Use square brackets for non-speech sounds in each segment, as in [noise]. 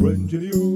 Strange news. Everybody.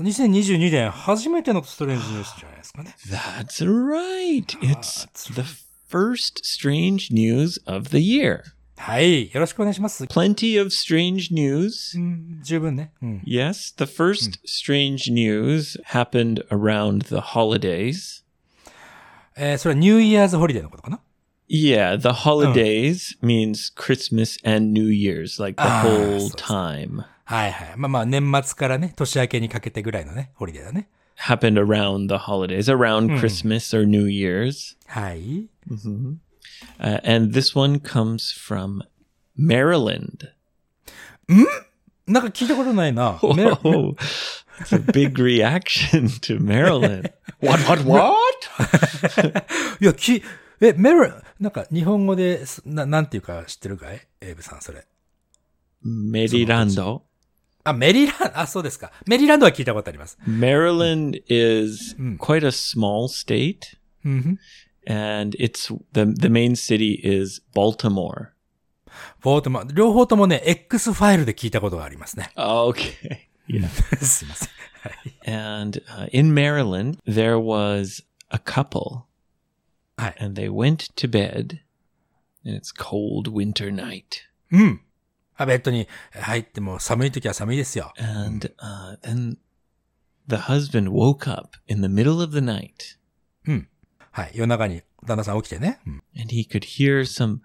2022年初めてのストレンジニュースじゃないですかね。 That's right. It's that's the first strange news of the year. はい。よろしくお願いします。 Plenty of strange news. うん、十分ね。うん。 Yes, the first strange news happened around the holidays. えーそれはニューイヤーズホリデーのことかな Yeah, the holidays means Christmas and New Year's, like the Ah, whole so- time. はいはい。まあまあ、年末からね、年明けにかけてぐらいのね、ホリデーだね。Happened around the holidays, around Christmas or New Year's. はい。Uh, and this one comes from Maryland. なんか聞いたことないな。メロ Oh, it's a big reaction to Maryland. what, what, what? いや、き、え、メロ、なんか日本語で、すななんていうか知ってるかいエイブさん、それ。Merilando. あ、メリーランド、あ、そうですか。メリーランドは聞いたことあります。Maryland is quite a small state, うん。and it's the the main city is Baltimore. ボートマン、両方ともね、X ファイルで聞いたことがありますね。Okay. Yeah. すいません。はい。And uh, in Maryland, there was a couple, はい。and they went to bed, and it's cold winter night. うん。あ、ベッドに入っても寒い時は寒いですよ。And uh, then the husband woke up in the middle of the night はい。夜中に旦那さん起きてね。うん。and he could hear some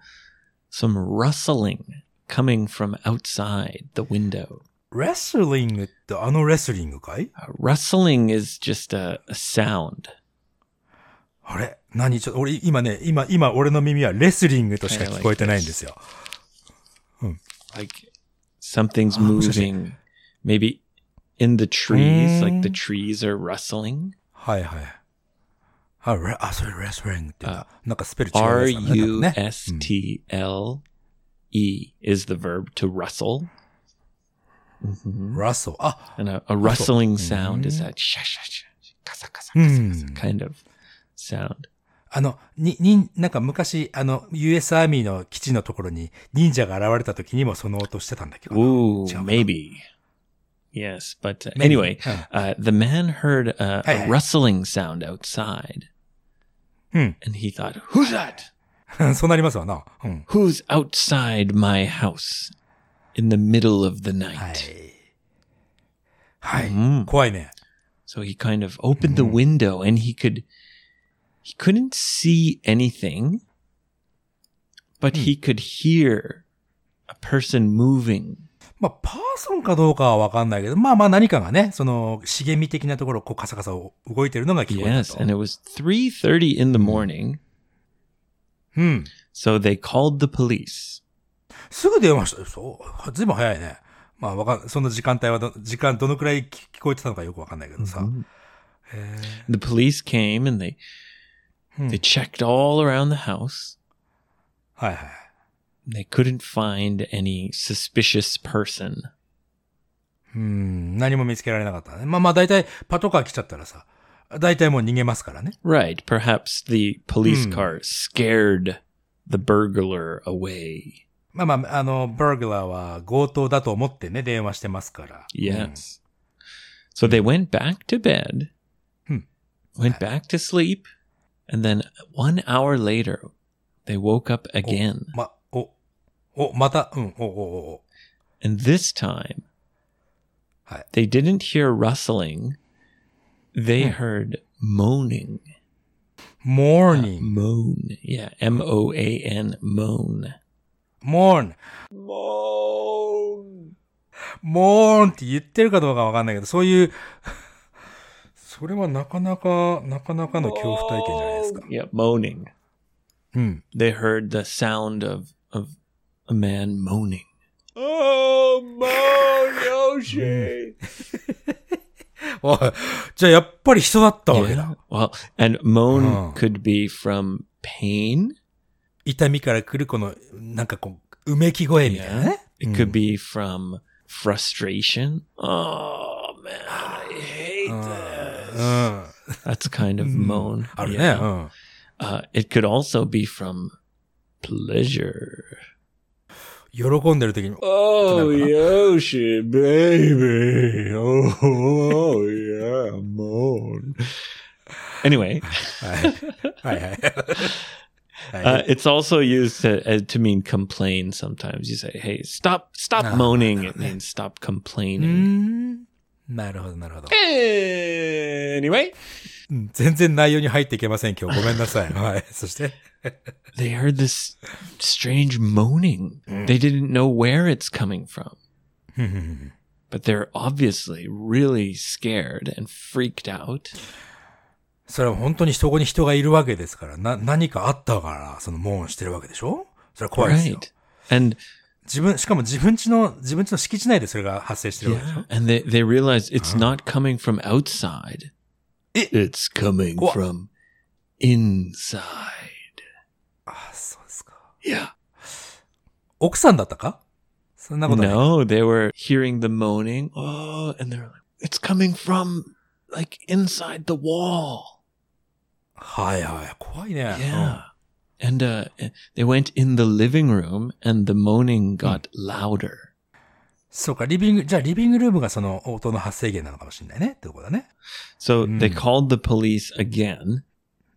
some rustling coming from outside the window. レスリングってあのレスリングかい Uh, rustling is just a, a sound. あれ何ちょっと、俺今ね、今、今俺の耳はレスリングとしか聞こえてないんですよ。Like something's moving maybe in the trees, like the trees are rustling. はいはい。あ、レあ、それレスリングって言うんだ。なんかスペル違う R やつなんだ U ね。 S T L E is the verb to rustle. ラッソ。あ、 And a, a rustling sound is that sha sha sha, kasa kasa kasa kasa kind of sound. あの、に、に、なんか昔、あの、US アーミーの基地のところに忍者が現れた時にもその音してたんだけどな。Ooh, maybe. Yes, but uh, anyway, uh, the man heard a, a rustling sound outside. Hmm. And he thought, Who's that? そうなりますわな。うん。Who's outside my house in the middle of the は night? い。はい。うん怖いね。So he kind of opened the window and he could, he couldn't see anything, but he could hear a person moving. まあ、パーソンかどうかはわかんないけど、まあまあ何かがね、その、茂み的なところをこうカサカサ動いてるのが聞こえた Yes, と。and it was 3:30 in the morning. うん。So they called the police. すぐ電話した。そう。ずいぶん早いね。まあわかん、その時間帯はど、時間どのくらい聞聞こえてたのかよくわかんないけどさ。The police came and they They checked all around the house. they couldn't find any suspicious person. うん、何も見つけられなかったね。まあまあ大体パトカー来ちゃったらさ、大体もう逃げますからね。Right, perhaps the police car scared the burglar away. まあまあ、あの、burglar は強盗だと思ってね、電話してますから。Yes.、So they went back to bed, went back to sleep, and then one hour later, they woke up again. ま、お、お、また、うん、お、お、お、お。 And this time, Hi. they didn't hear rustling. They heard moaning. morning, Moan. Yeah. M O A N. Moan. morn, Moan. morn って言ってるかどうかわかんないけど、そういう、それはなかなか、なかなかの恐怖体験じゃない [laughs] ですか。 Yeah. Moaning. うん。 they heard the sound of of a man moaning. Oh, moan, [laughs] Yoshi! [laughs] おいじゃあやっぱり人だったわけ yeah. だ。 Well, and moan Oh. could be from pain. 痛みから来るこの、なんかこう、うめき声みたいなね。 It could be from frustration. Oh man, I hate う this. ん。 That's a kind of [laughs] moan. あるね。 yeah. うん。 Uh, it could also be from pleasure. 喜んでる時に、 Oh, Yoshi, baby. Oh, oh [laughs] yeah, moan. Anyway, はい。はいはい。 uh, [laughs] it's also used to, uh, to mean complain sometimes. You say, hey, stop, stop Ah, moaning. It means stop うー complaining. ん。なるほど、なるほど。Anyway, うん全然内容に入っていけません、今日。ごめんなさい。はい。そして、they heard this strange moaning. They didn't know where it's coming from, but they're obviously really scared and freaked out. それは本当にそこに人がいるわけですから、な、何かあったから、そのモーンしてるわけでしょそれは怖いですよ。Right. And 自分、しかも自分家の、自分家の敷地内でそれが発生してるわけでしょ Yeah, and they they realize it's not coming from outside. It- it's coming What? from inside. あ、そうですか。Yeah. 奥さんだったかそんなことない。No, they were hearing the moaning. Oh, and they're like, it's coming from like inside the wall. はいはい。怖いね。Yeah. And uh they went in the living room and the moaning got louder. そうか、リビング、じゃあリビングルームがその音の発生源なのかもしれないね。ってことだね。 So they Mm. called the police again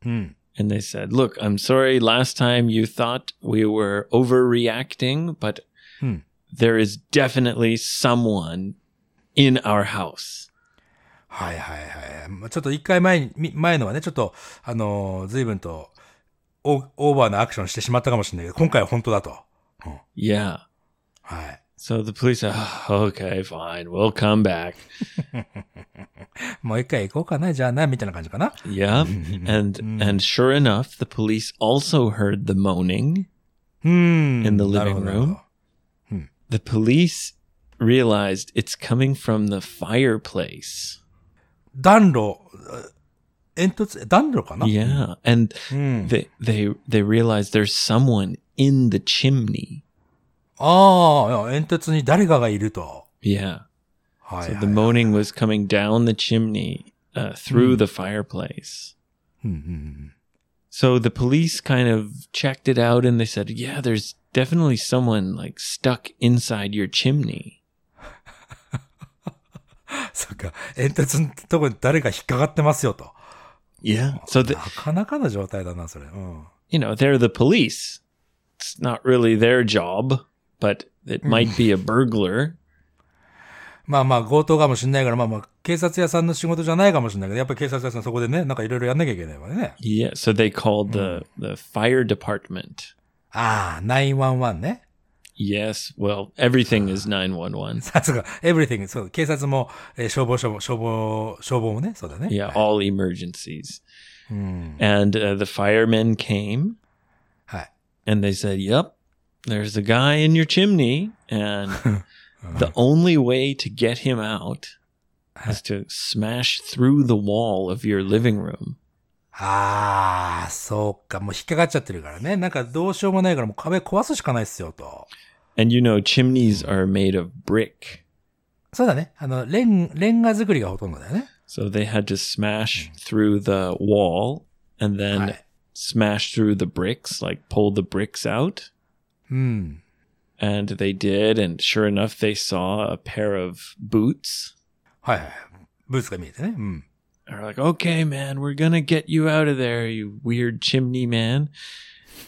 うん。 and they said, "Look, I'm sorry last time you thought we were overreacting, but Hmm. there is definitely someone in our house." はいはいはい。まあちょっと一回前に、み前のはね、ちょっと、あのー随分と オ、オーバーなアクションしてしまったかもしれないけど、今回は本当だと。 Yeah. はい。 So the police said, "Oh, "Okay, fine. We'll come back." [laughs] もう一回行こうかな、じゃあな、みたいな感じかな。 Yeah. [laughs] and and sure enough, the police also heard the moaning. うん。 In the なる living ほどなるほど room? The police realized it's coming from the fireplace. 暖炉、 あ煙突、暖炉かな Yeah. And うん。 they they they realized there's someone in the chimney. ああ、煙突に誰かがいると。 Yeah. はい、 So はい。 the moaning was coming down the chimney uh, through the fireplace. うんうんうん。 So the police kind of checked it out and they said, "Yeah, there's definitely someone like stuck inside your chimney." [laughs] そっか。煙突のとこに誰か引っかかってますよと。 Yeah. So the, なかなかの状態だな、それ。うん。 you know, they're the police. It's not really their job, but it might be a burglar. [laughs] まあまあ、強盗かもしれないから、まあまあ、警察屋さんの仕事じゃないかもしれないけど、やっぱり警察屋さんそこでね、なんかいろいろやんなきゃいけないわね。 Yeah, so they called the the fire department. [laughs] ああ、911ね。 Yes, well, everything is 911. [laughs] さすが、everything。そう、警察も、えー消防署も、消防、消防もね、そうだね。 Yeah, all emergencies. うん。 And uh, the firemen came はい。 and they said, "Yep, there's a guy in your chimney and [laughs] the only way to get him out is to smash through the wall of your living room." ああ、そうか。もう引っかかっちゃってるからね。なんかどうしようもないから、もう壁壊すしかないっすよ、と。 And you know, chimneys are made of brick. そうだね。あの、レン、レンガ作りがほとんどだよね。 So they had to smash through the wall and then はい。 smash through the bricks, like pull the bricks out. うん。 And they did, and sure enough, they saw a pair of boots. はいはい。ブーツが見えてね。うん。 They're like, okay, man, we're gonna get you out of there, you weird chimney man.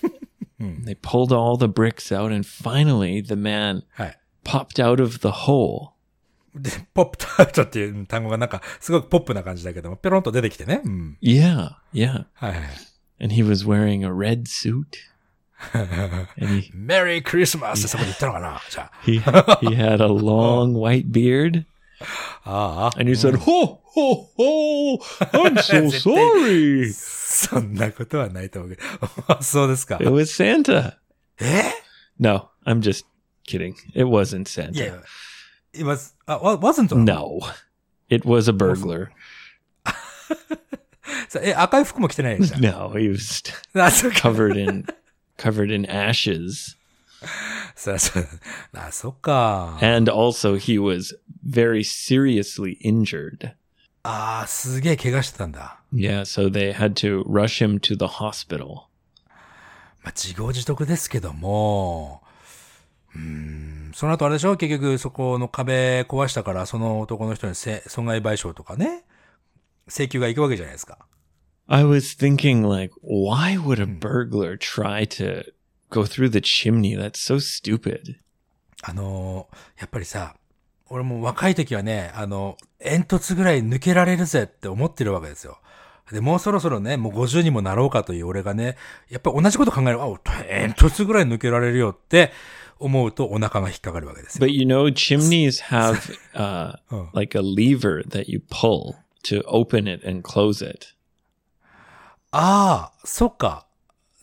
[laughs] they pulled all the bricks out, and finally, the man はい。 popped out of the hole. [laughs] で、ポップタウトっていう単語がなんか、すごくポップな感じだけども、ペロンと出てきてね。うん。 Yeah, yeah. はいはい。 And he was wearing a red suit. and he, [laughs] メリークリスマスってそこに言ったのかなじゃあ。 he, he had a long white [laughs] beard. ああ。 And you said, Ho, ho, ho, I'm so 絶[laughs] 対 sorry. [laughs] そんなことはないと思うけど。そうですか。 It [laughs] was Santa. え No, I'm just kidding. It wasn't いやい Santa. や。it was, あ、wa- wasn't? No, it was a burglar. さえ、赤い服も着てないでしょ No, he was あ、そうか。 covered in covered in ashes. そうそう。あ、そっか。And also he was very seriously injured. ああ、すげえ怪我してたんだ。Yeah, so they had to rush him to the hospital. まあ、自業自得ですけども、うーん、その後あれでしょ結局そこの壁壊したから、その男の人にせ損害賠償とかね、請求が行くわけじゃないですか。I was thinking like why would a burglar try to go through the chimney? That's so stupid. あのーやっぱりさ、俺も若い時はね、あの、煙突ぐらい抜けられるぜって思ってるわけですよ。で、もうそろそろね、もう50にもなろうかという俺がね、やっぱ同じこと考える。あ、煙突ぐらい抜けられるよって思うとお腹が引っかかるわけですよ。But you know, chimneys have [laughs] uh, Oh. like a lever that you pull to open it and close it. ああ、そっか。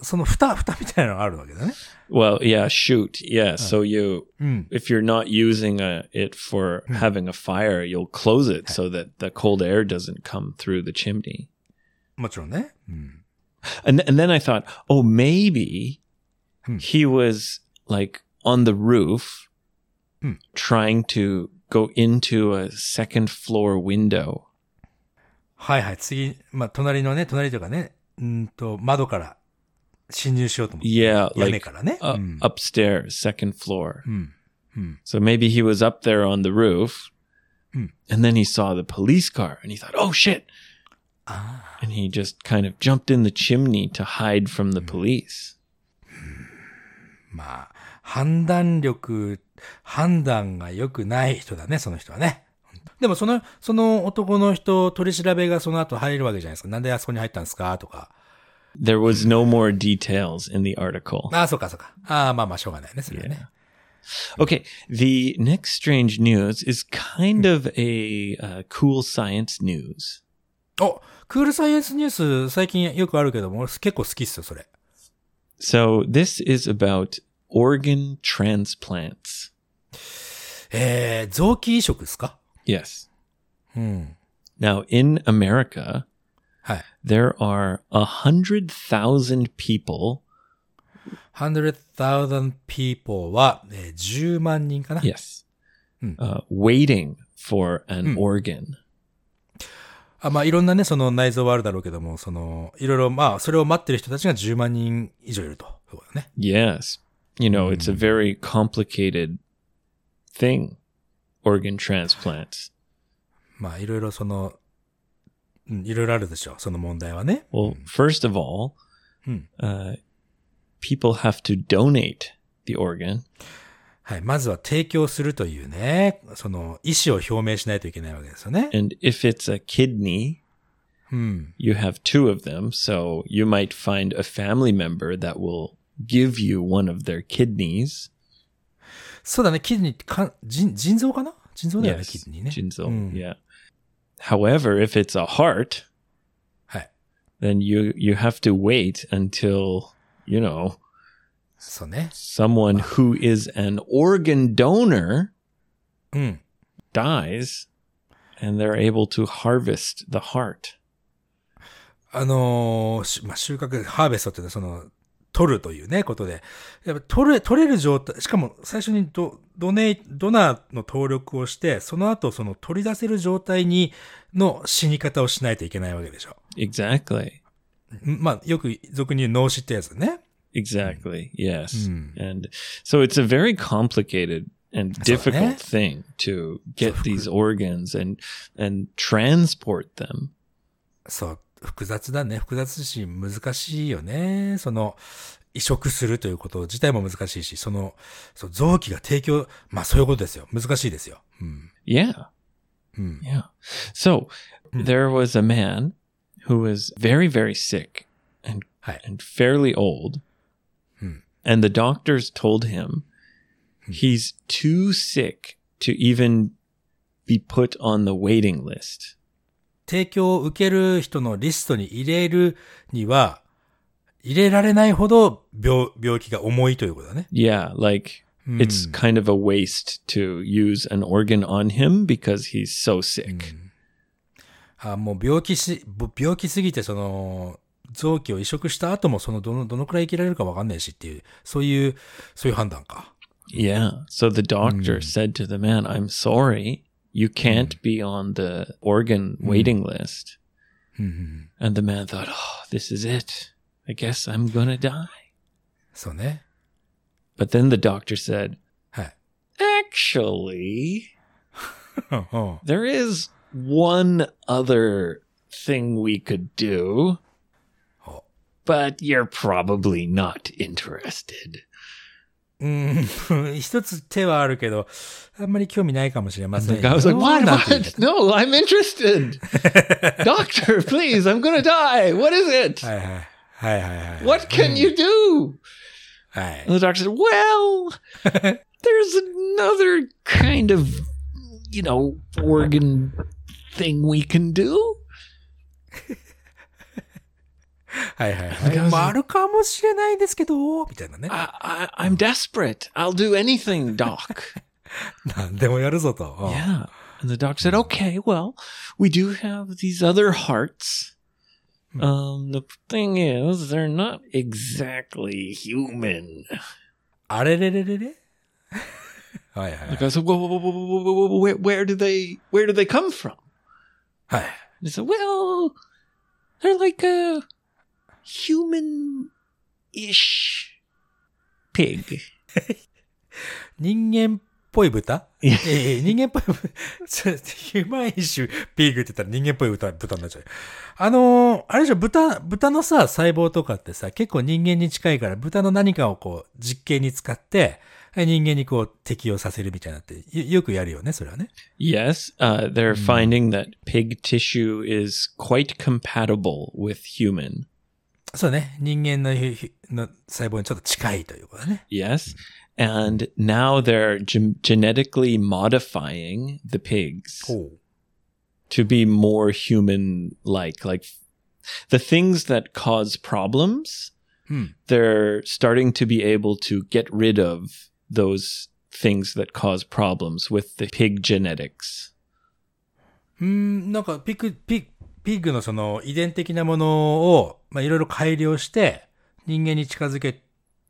その蓋、蓋みたいなのがあるわけだね。 Well, [laughs] yeah, shoot. Yeah, so you うん。 if you're not using a, it for having a fire, you'll close it so that the cold air doesn't come through the chimney. もちろんね。うん。 And and then I thought, oh, maybe Hmm. he was like on the roof Hmm. trying to go into a second floor window. はいはい。次、まあ、隣のね、隣というかね、うんと、窓から 侵入しようと思って。Yeah, 屋根 like からね。uh, うん。upstairs, second floor. うん。うん。So maybe he was up there on the roof, Hmm. and then he saw the police car, and he thought, "Oh shit!" And he just kind of jumped in the chimney to hide from the police. まあ、判断力、判断が良くない人だね、その人はね。でもその、その男の人、取り調べがその後入るわけじゃないですか。なんであそこに入ったんですかとか。There was no more details in the article. ああ、そうかそうか。ああ、まあまあ、しょうがないね、それはね。 Okay, the next strange news is kind of a uh, cool science news. おクールサイエンスニュース最近よくあるけども、俺結構好きっすよ、それ。 So this is about organ transplants. えー、臓器移植ですか Yes. うん。 Now in America, はい。 there are a hundred thousand people. 100,000 people は、えー10万人かな Yes. Hmm. Uh, waiting for an Hmm. organ. あまあ、いろんなね、その内臓はあるだろうけども、その、いろいろ、まあ、それを待ってる人たちが10万人以上いるとね。Yes. You know, it's a very complicated thing, organ transplants. まあ、いろいろその、うん、いろいろあるでしょう。その問題はね。Well, first of all, Hmm. uh, people have to donate the organ. はい。まずは提供するというね、その、意思を表明しないといけないわけですよね。And if it's a kidney, うん。you have two of them. So you might find a family member that will give you one of their kidneys. そうだね、キドニーか、腎、腎臓かな腎臓だよね.キドニーね。Jinzo, うん。Yeah. However, if it's a heart, はい。 then you, you have to wait until, you know, そうね。 someone who is an organ donor うん。 dies and they're able to harvest the heart. あのーしまあ、収穫、ハーベストっていうのはその、 取るというね、ことで。やっぱ取れ、取れる状態、しかも最初にド、ドネ、ドナーの登録をして、その後その取り出せる状態に、の死に方をしないといけないわけでしょ。Exactly. んまあ、よく俗に言う脳死ってやつね。Exactly. Yes. Hmm. And so it's a very complicated and difficult thing to get these organs and and transport them. そう、複雑だね。複雑し、難しいよね。その、移植するということ自体も難しいし、その、そう臓器が提供、まあそういうことですよ。難しいですよ。うん。 Yeah. うん。 Yeah. So Hmm. there was a man who was very very sick and はい。 and fairly old. Hmm. And the doctors told him he's too sick to even be put on the waiting list. 提供を受ける人のリストに入れるには、入れられないほど病、病気が重いということだね。Yeah, like it's kind of a waste to use an organ on him because he's so sick. あもう病気し、ぼ病気すぎてその、臓器を移植した後もそのどの、どのくらい生きられるかわかんないしっていう、そういう、そういう判断か。Yeah. So the doctor said to the man, I'm sorry, You can't mm. be on the organ hmm. waiting list. Mm-hmm. And the man thought, oh, this is it. I guess I'm going to die. So, ne? But then the doctor said, actually, [laughs] oh. there is one other thing we could do, oh. but you're probably not interested. うん、一つ手はあるけど、あんまり興味ないかもしれません The guy [laughs] was like, よ what? なんて言うんだ What? [laughs] No, I'm interested. [laughs] Doctor, please, I'm going to die. What is it? はいはい。はいはいはい。 What can you do? はい。 And the doctor said, well, there's another kind of, you know, organ thing we can do. はいはいはい。まあ、あるかもしれないですけど、みたいなね。 I, I, I'm desperate. I'll do anything, doc. [laughs] なんでもやるぞと。うん yeah. And the doc said, okay, well, we do have these other hearts. Um, the thing is, they're not exactly human. あれれれれれはいはいはい Like I said, whoa, whoa, whoa, whoa, whoa, whoa, whoa, where, where do they, where do they come from? はい。 And he said, well, they're like a human-ish pig? [laughs] 人間っぽい豚？いやええ人間っぽい豚。[laughs] ちょヒューマンイッシュピーグって言ったら人間っぽい豚豚になっちゃう。あのーあれでしょ、豚、豚のさ、細胞とかってさ、結構人間に近いから、豚の何かをこう、実験に使って、人間にこう、適用させるみたいなって、よよくやるよね、それはね。Yes, uh, they're finding that pig tissue is quite compatible with human. そうね。人間のひひの細胞にちょっと近いということだね。 Yes. And now they're gen- genetically modifying the pigs ほう。 to be more human like. Like the things that cause problems, うん。 they're starting to be able to get rid of those things that cause problems with the pig genetics. うーん、なんか、ピグ、ピグ、 ピッグのその遺伝的なものを、まあ、いろいろ改良して、人間に近づけ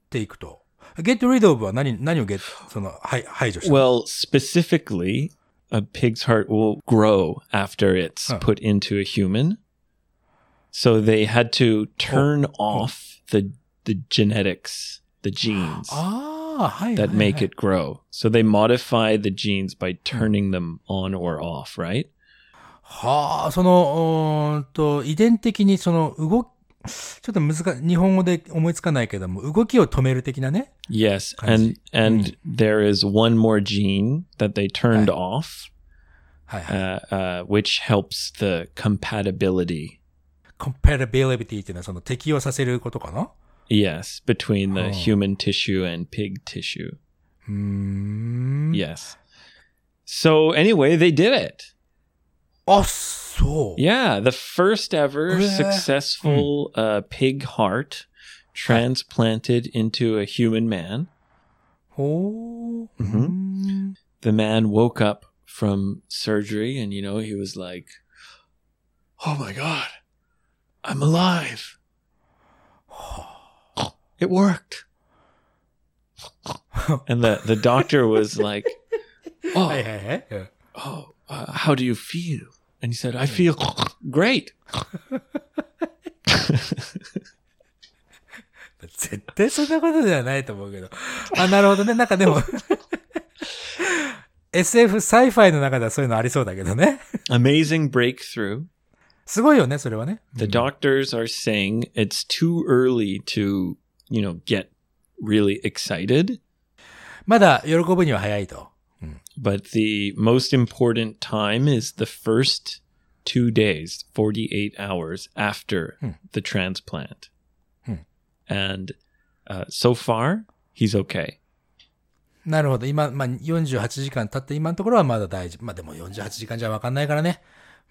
ていくと。get rid of は何、何を get、その、はい、排除したの Well, specifically, a pig's heart will grow after it's put into a human. So they had to turn off the the genetics, the genes that はい make it grow. So they modify the genes by turning them on or off, right? はあ、その、うーんと、遺伝的にその、動き、ちょっと難日本語で思いつかないけども、動きを止める的なね。Yes, I and see. and there is one more gene that they turned Right. off, はいはい。uh, uh, which helps the compatibility. compatibility っていうのはその適用させることかな Yes, between the Oh. human tissue and pig tissue. Yes. So anyway, they did it. awesome. Yeah, the first ever hmm. successful uh, pig heart transplanted into a human man. Oh. Mm-hmm. The man woke up from surgery and, you know, he was like, oh my God, I'm alive. [sighs] It worked. and the, the doctor was like, [laughs] oh, oh uh, how do you feel? And he said, I feel great. 絶対そんなことではないと思うけど。あ、なるほどね。なんかでも、SF、サイファイの中ではそういうのありそうだけどね。Amazing breakthrough. すごいよね、それはね。The doctors are saying it's too early to, you know, get really excited. まだ喜ぶには早いと。But the most important time is the first two days, 48 hours after the transplant. Hmm. And uh, so far, he's okay. なるほど。今、まあ、48時間経って今のところはまだ大丈夫。まあでも48時間じゃわかんないからね。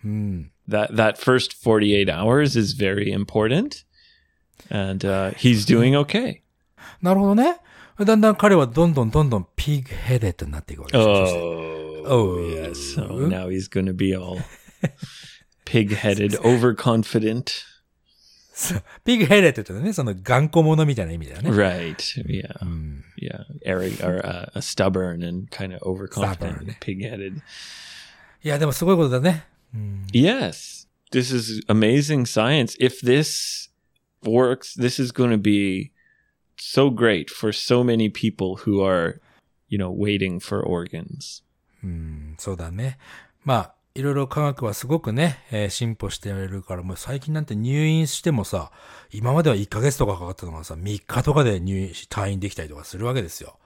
うん。 That that first 48 hours is very important. And uh, he's doing okay. なるほどね。 だんだん彼はどんどんどんどんピグヘデッドになっていくわけですよ。そして Oh, Oh. yes. So now he's going to be all pig-headed, [laughs] overconfident. そうピグヘデッドってね、その頑固者みたいな意味だよね。 Right. Yeah. うん。 Yeah. Eric or uh, stubborn and kind of overconfident, Stubborn. pig-headed. いや、でもすごいことだね。うん。 Yes. This is amazing science. If this works, this is going to be so great for so many people who are, you know, waiting for organs. うん、そうだね。まあ、いろいろ科学はすごくね、えー進歩してるから、もう最近なんて入院してもさ、今までは1ヶ月とかかかったのがさ、3日とかで入院し、退院できたりとかするわけですよ。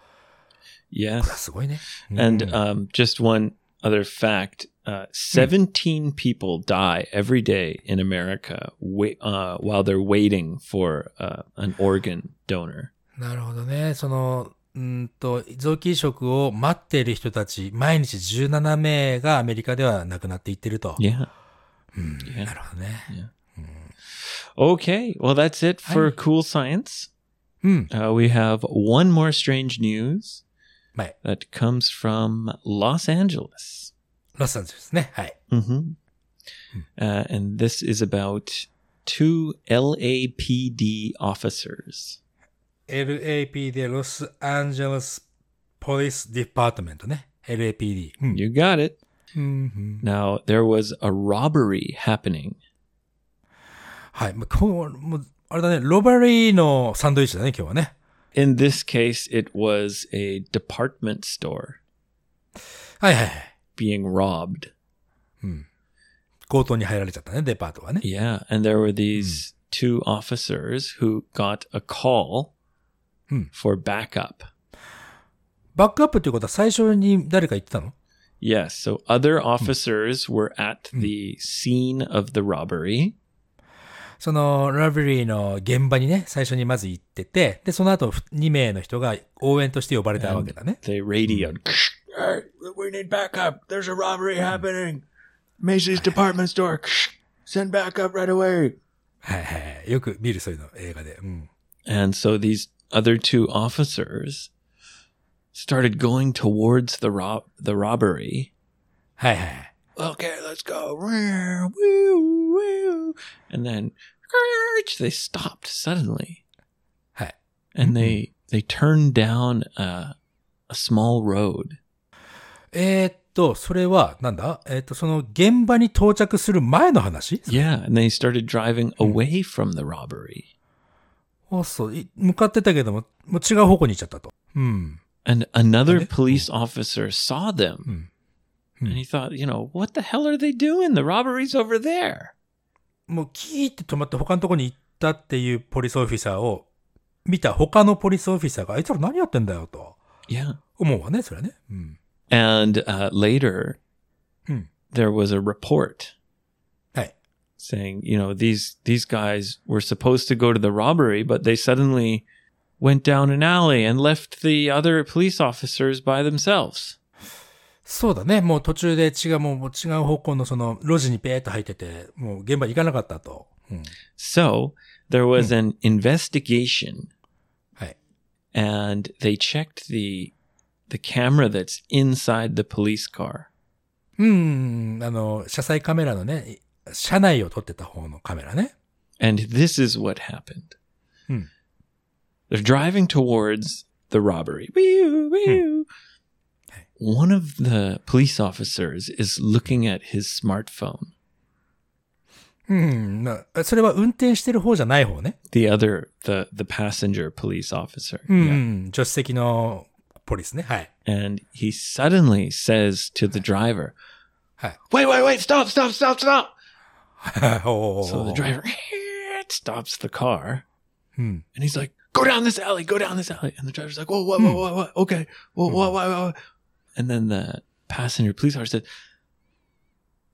Yes. すごいね。うん And um, just one other fact: uh, seventeen people die every day in America wait, uh, while they're waiting for uh, an organ donor. なるほどね。その、うんと、臓器移植を待っている人たち、毎日17名がアメリカでは亡くなっていってると。 Yeah. うん、 Yeah. なるほどね。 Okay. Well, that's it for Hi. cool science. うん。 Uh, we have one more strange news はい。 that comes from Los Angeles. ロサンゼルスね。はい。 hmm Uh, and this is about two LAPD officers. LAPD、ロスアンジェレスポリスディパートメントね。LAPD。うん。 You got it. うんうん、 Now, there was a robbery happening はい。もうこう、もう、あれだね、ロバリーのサンドイッチだね、今日はね。 In this case, it was a department store はいはいはい。 being robbed. 強盗に入られちゃったね、デパートはね。 Yeah. And there were these two officers who got a call Hmm. for backup. バックアップっていうことは最初に誰か言ってたの Yes. So other officers were at the scene of the robbery. その、ラブリーの現場にね、最初にまず行ってて、で、その後2名の人が応援として呼ばれたわけだね。They radioed. We need backup. There's a robbery happening. Macy's department store. Send backup right away. はいはいはい。よく見るそういうの、映画で。うん。And so these other two officers started going towards the rob the robbery. はいはいはい。Okay, let's go. Woo, woo, woo. And then they stopped suddenly はい。 and they they turned down a, a small road. えーっと、それは、なんだえーっと、その現場に到着する前の話 Yeah, and they started driving away from the robbery. あ、そう。い向かってたけども、もう違う方向に行っちゃったと。うん。 And another Okay. police officer saw them. And he thought, you know, what the hell are they doing? The robbery's over there. もうキーって止まって他のとこに行ったっていうポリスオフィサーを見た他のポリスオフィサーがあいつら何やってんだよと Yeah. 思うわね、それはね。うん。 And uh, later, Hmm. there was a report はい。 saying, you know, these these guys were supposed to go to the robbery, but they suddenly went down an alley and left the other police officers by themselves. そうだね。もう途中で違う、もう違う方向のその路地にペーっと入ってて、もう現場に行かなかったと。うん。So there was an investigation, はい。and they checked the the camera that's inside the police car. うん、あの、車載カメラのね、車内を撮ってた方のカメラね。And this is what happened. Hmm. They're driving towards the robbery. Wee-oo, wee-oo. One of the police officers is looking at his smartphone. うん、なそれは運転してる方じゃない方ね。 The other, the the passenger police officer. うん、助手席のポリスね。はい。 And he suddenly says to the driver, はい。 "Wait, wait, wait! Stop! Stop! Stop! Stop!" [laughs] おー So the driver [laughs] stops the car, うん。 and he's like, "Go down this alley! Go down this alley!" And the driver's like, "Whoa, what, what, what, what? Okay, whoa, what, what, what?" And then the passenger police officer said,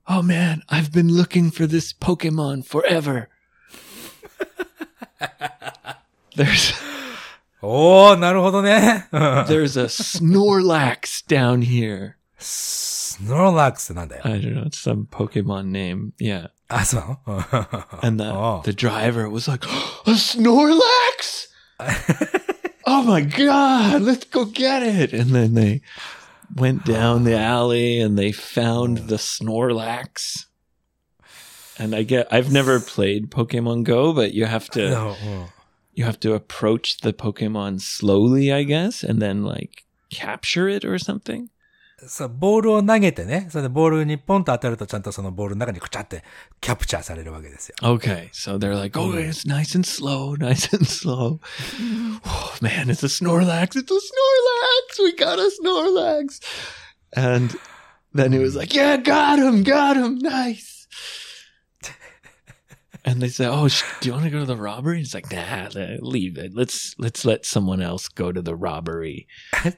"Oh man, I've been looking for this Pokemon forever." [laughs] There's おー、なるほどね。 There's [laughs] a Snorlax down here. スノーラックスなんだよ。 I don't know, it's some Pokemon name. Yeah. あ、そうなの [laughs] And the, Oh. the driver was like, A Snorlax? oh my God, let's go get it. And then they went down the [sighs] alley and they found the Snorlax. And I get, I've never played Pokemon Go, but you have to, うん。you uh. have to approach the Pokemon slowly, I guess, and then like capture it or something. そう、ボールを投げてね、それでボールにポンと当たるとちゃんとそのボールの中にくちゃってキャプチャーされるわけですよ。Okay, so they're like, oh, it's nice and slow, nice and slow. Oh, man, it's a Snorlax, it's a Snorlax, we got a Snorlax. And then he was like, yeah, got him, got him, nice. And they said, "Oh, do you want to go to the robbery?" He's like, "Nah, le- leave it. Let's let's let someone else go to the robbery."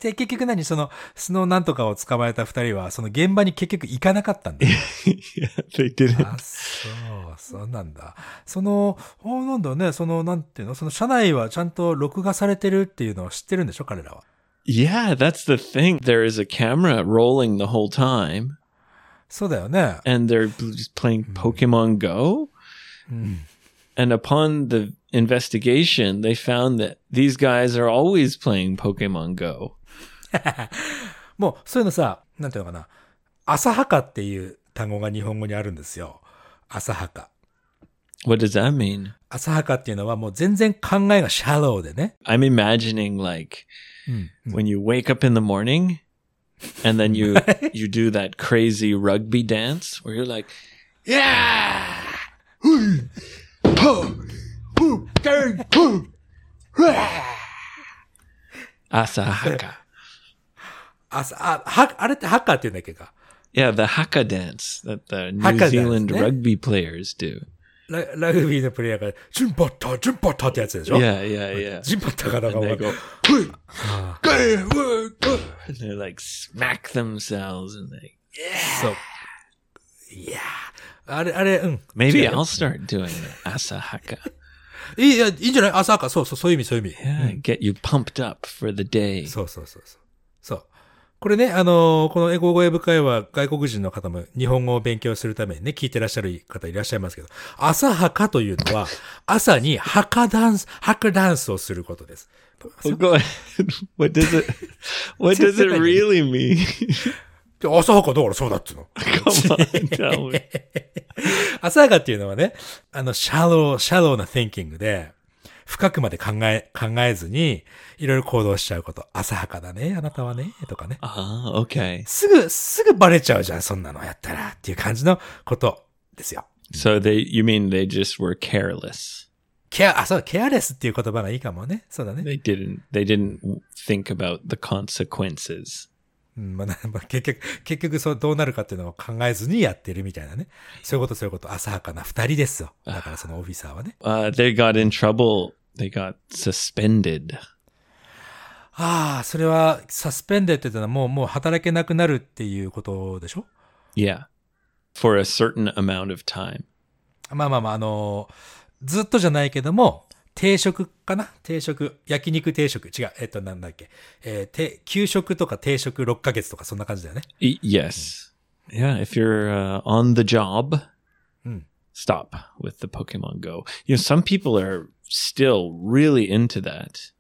で、結局何その、スノーなんとかを捕まえた二人は、その現場に結局行かなかったんだ they didn't. あ、そう、そうなんだ。その、あなんだね、その、なんていうのその車内はちゃんと録画されてるっていうのを知ってるんでしょ彼らは。Yeah, that's the thing. There is a camera rolling the whole time, そうだよね。and they're just playing Pokemon Go. うん。 And upon the investigation, they found that these guys are always playing Pokemon Go. [laughs] もう、そういうのさ、なんていうのかな。浅はかっていう単語が日本語にあるんですよ。浅はか。 What does that mean? 浅はかっていうのはもう全然考えがシャローでね。 I'm imagining like うん。 when you wake up in the morning and then you [laughs] you do that crazy rugby dance where you're like, yeah, Asahaka. 朝、あ、は、あれってハッカーって言うんだっけか。 Yeah, the haka dance that the New Haka dance, Zealand ne? rugby players do. ララグビーのプレイヤーが、ジュンパッター、ジュンパッターってやつでしょ Yeah, yeah, yeah. ジュンパッターかなんか And わ they かん go, あ and they like smack themselves and they. ーそう。いやー あれ、あれ、うん。Maybe I'll start doing asahaka. [laughs] いい、いや、いいんじゃない？朝か。そうそう、そういう意味、そういう意味。Yeah, get you pumped up for the day. そうそうそうそう。そう。これね、あのーこの英語語英語会話、外国人の方も日本語を勉強するためにね、聞いてらっしゃる方いらっしゃいますけど、朝はかというのは、[laughs] 朝にハカダンス、ハカダンスをすすることです。Well, go ahead. What does it? What does it [laughs] really mean? で朝はかだからそうだっつうの。[laughs] 朝はかっていうのはね、あの、シャロー、シャローな thinking で、深くまで考え、考えずに、いろいろ行動しちゃうこと。浅はかだね、あなたはね、とかね。Ah, okay. すぐ、すぐバレちゃうじゃん、そんなのやったら、っていう感じのことですよ。So they, you mean they just were careless? ケア、あ、そう、ケアレスっていう言葉がいいかもね。そうだね。They didn't. They didn't think about the consequences. うん、まあ、なまあ、結局、結局、そう、どうなるかっていうのを考えずにやってるみたいなね。そういうこと、そういうこと。浅はかな二人ですよ。だからそのオフィサーはね。Uh, they got in trouble. They got suspended. ああ、それは、サスペンデって言ったのはもう、もう働けなくなるっていうことでしょ？Yeah, for a certain amount of time. まあまあまあ、あのーずっとじゃないけども、定食かな定食。焼肉定食。違う。えっと、なんだっけ。えーて、給食とか定食6ヶ月とかそんな感じだよね。Yes. Yeah, if you're uh, on the job, Mm. stop with the Pokemon Go. You know, some people are still really into that.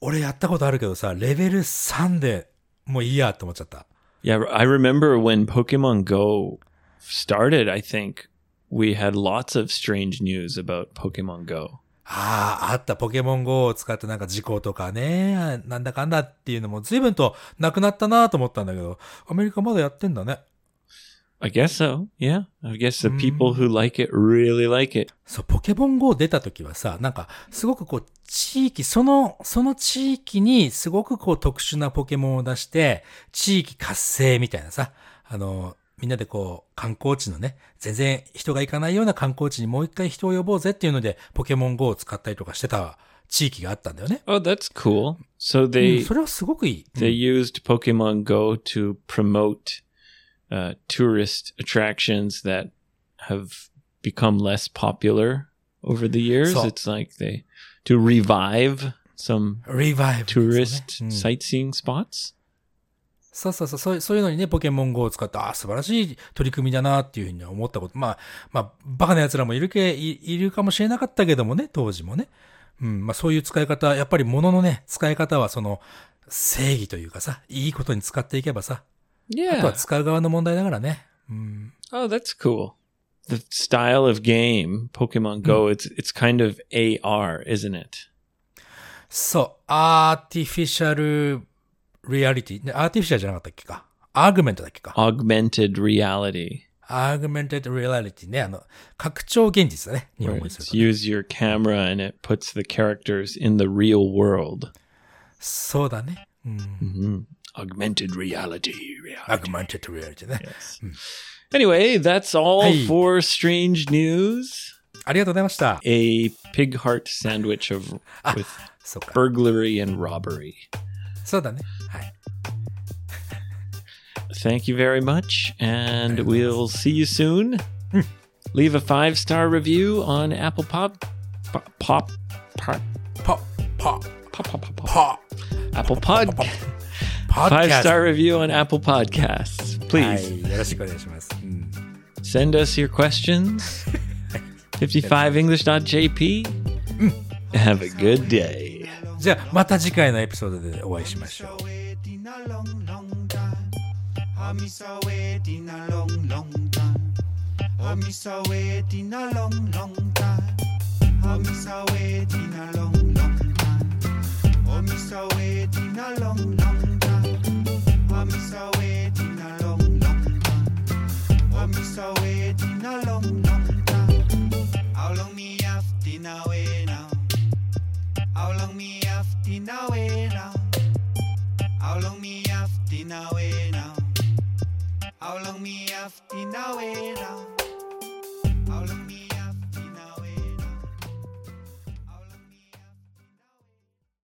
俺やったことあるけどさ、レベル3でもういいやって思っちゃった。Yeah, I remember when Pokemon Go started, I think we had lots of strange news about Pokemon Go. ああ、あった。ポケモン GO を使ってなんか事故とかね、なんだかんだっていうのも随分となくなったなと思ったんだけど、アメリカまだやってんだね。I guess so. Yeah. I guess the people who like it really like it. そう、ポケモン GO 出た時はさ、なんか、すごくこう、地域、その、その地域にすごくこう特殊なポケモンを出して、地域活性みたいなさ、あの、みんなでこう、観光地のね、全然人が行かないような観光地にもう一回人を呼ぼうぜっていうので、ポケモン GO を使ったりとかしてた地域があったんだよね。Oh, that's cool. So うん they それはすごくいい。they used Pokemon Go to promote uh, tourist attractions that have become less popular over the years. It's like they to revive some リバイブ、tourist うん sightseeing spots? そうそうそう、そういうのにね、ポケモン GO を使って、ああ、素晴らしい取り組みだなっていうふうには思ったこと。まあ、まあ、バカな奴らもいるけ、いいるかもしれなかったけどもね、当時もね。うん、まあそういう使い方、やっぱり物のね、使い方はその、正義というかさ、いいことに使っていけばさ、あとは Yeah. 使う側の問題だからね。うん。Oh, that's cool. The style of game, Pokemon Go, it's it's kind of AR, isn't it? そう、アーティフィシャルリアリティ。ね、アーティフィシャルじゃなかったっけか。アーグメントだっけか。 Augmented reality. アーグメンテッドリアリティね。あの、拡張現実だね。日 Where 本語にす it's るとね、 use your camera and it puts the characters in the real world. そうだね。うん。 hmm Augmented reality. アーグメンテッドリアリティね。 Anyway, that's all Hey. for strange news. ありがとうございました。 A pig heart sandwich of [laughs] with そうか。 burglary and robbery. そうだね。はい。 Thank you [laughs] very much, and we'll see you soon. Leave a five star review on Apple Pop, Pop, Pop, Pop, ポ、ポ、 Pop, Pop, Pop, Pop. ポ、 Apple Pod. ポ[laughs] ッ Five キャスト star review on Apple Podcasts, は please. い。よろしくお願いします。うん。 Send us your questions. [laughs] 55english.jp. Have a good day. じゃあまた次回のエピソードでお会いしましょう。How long me now? How long me have now wait now? How long me have now wait now?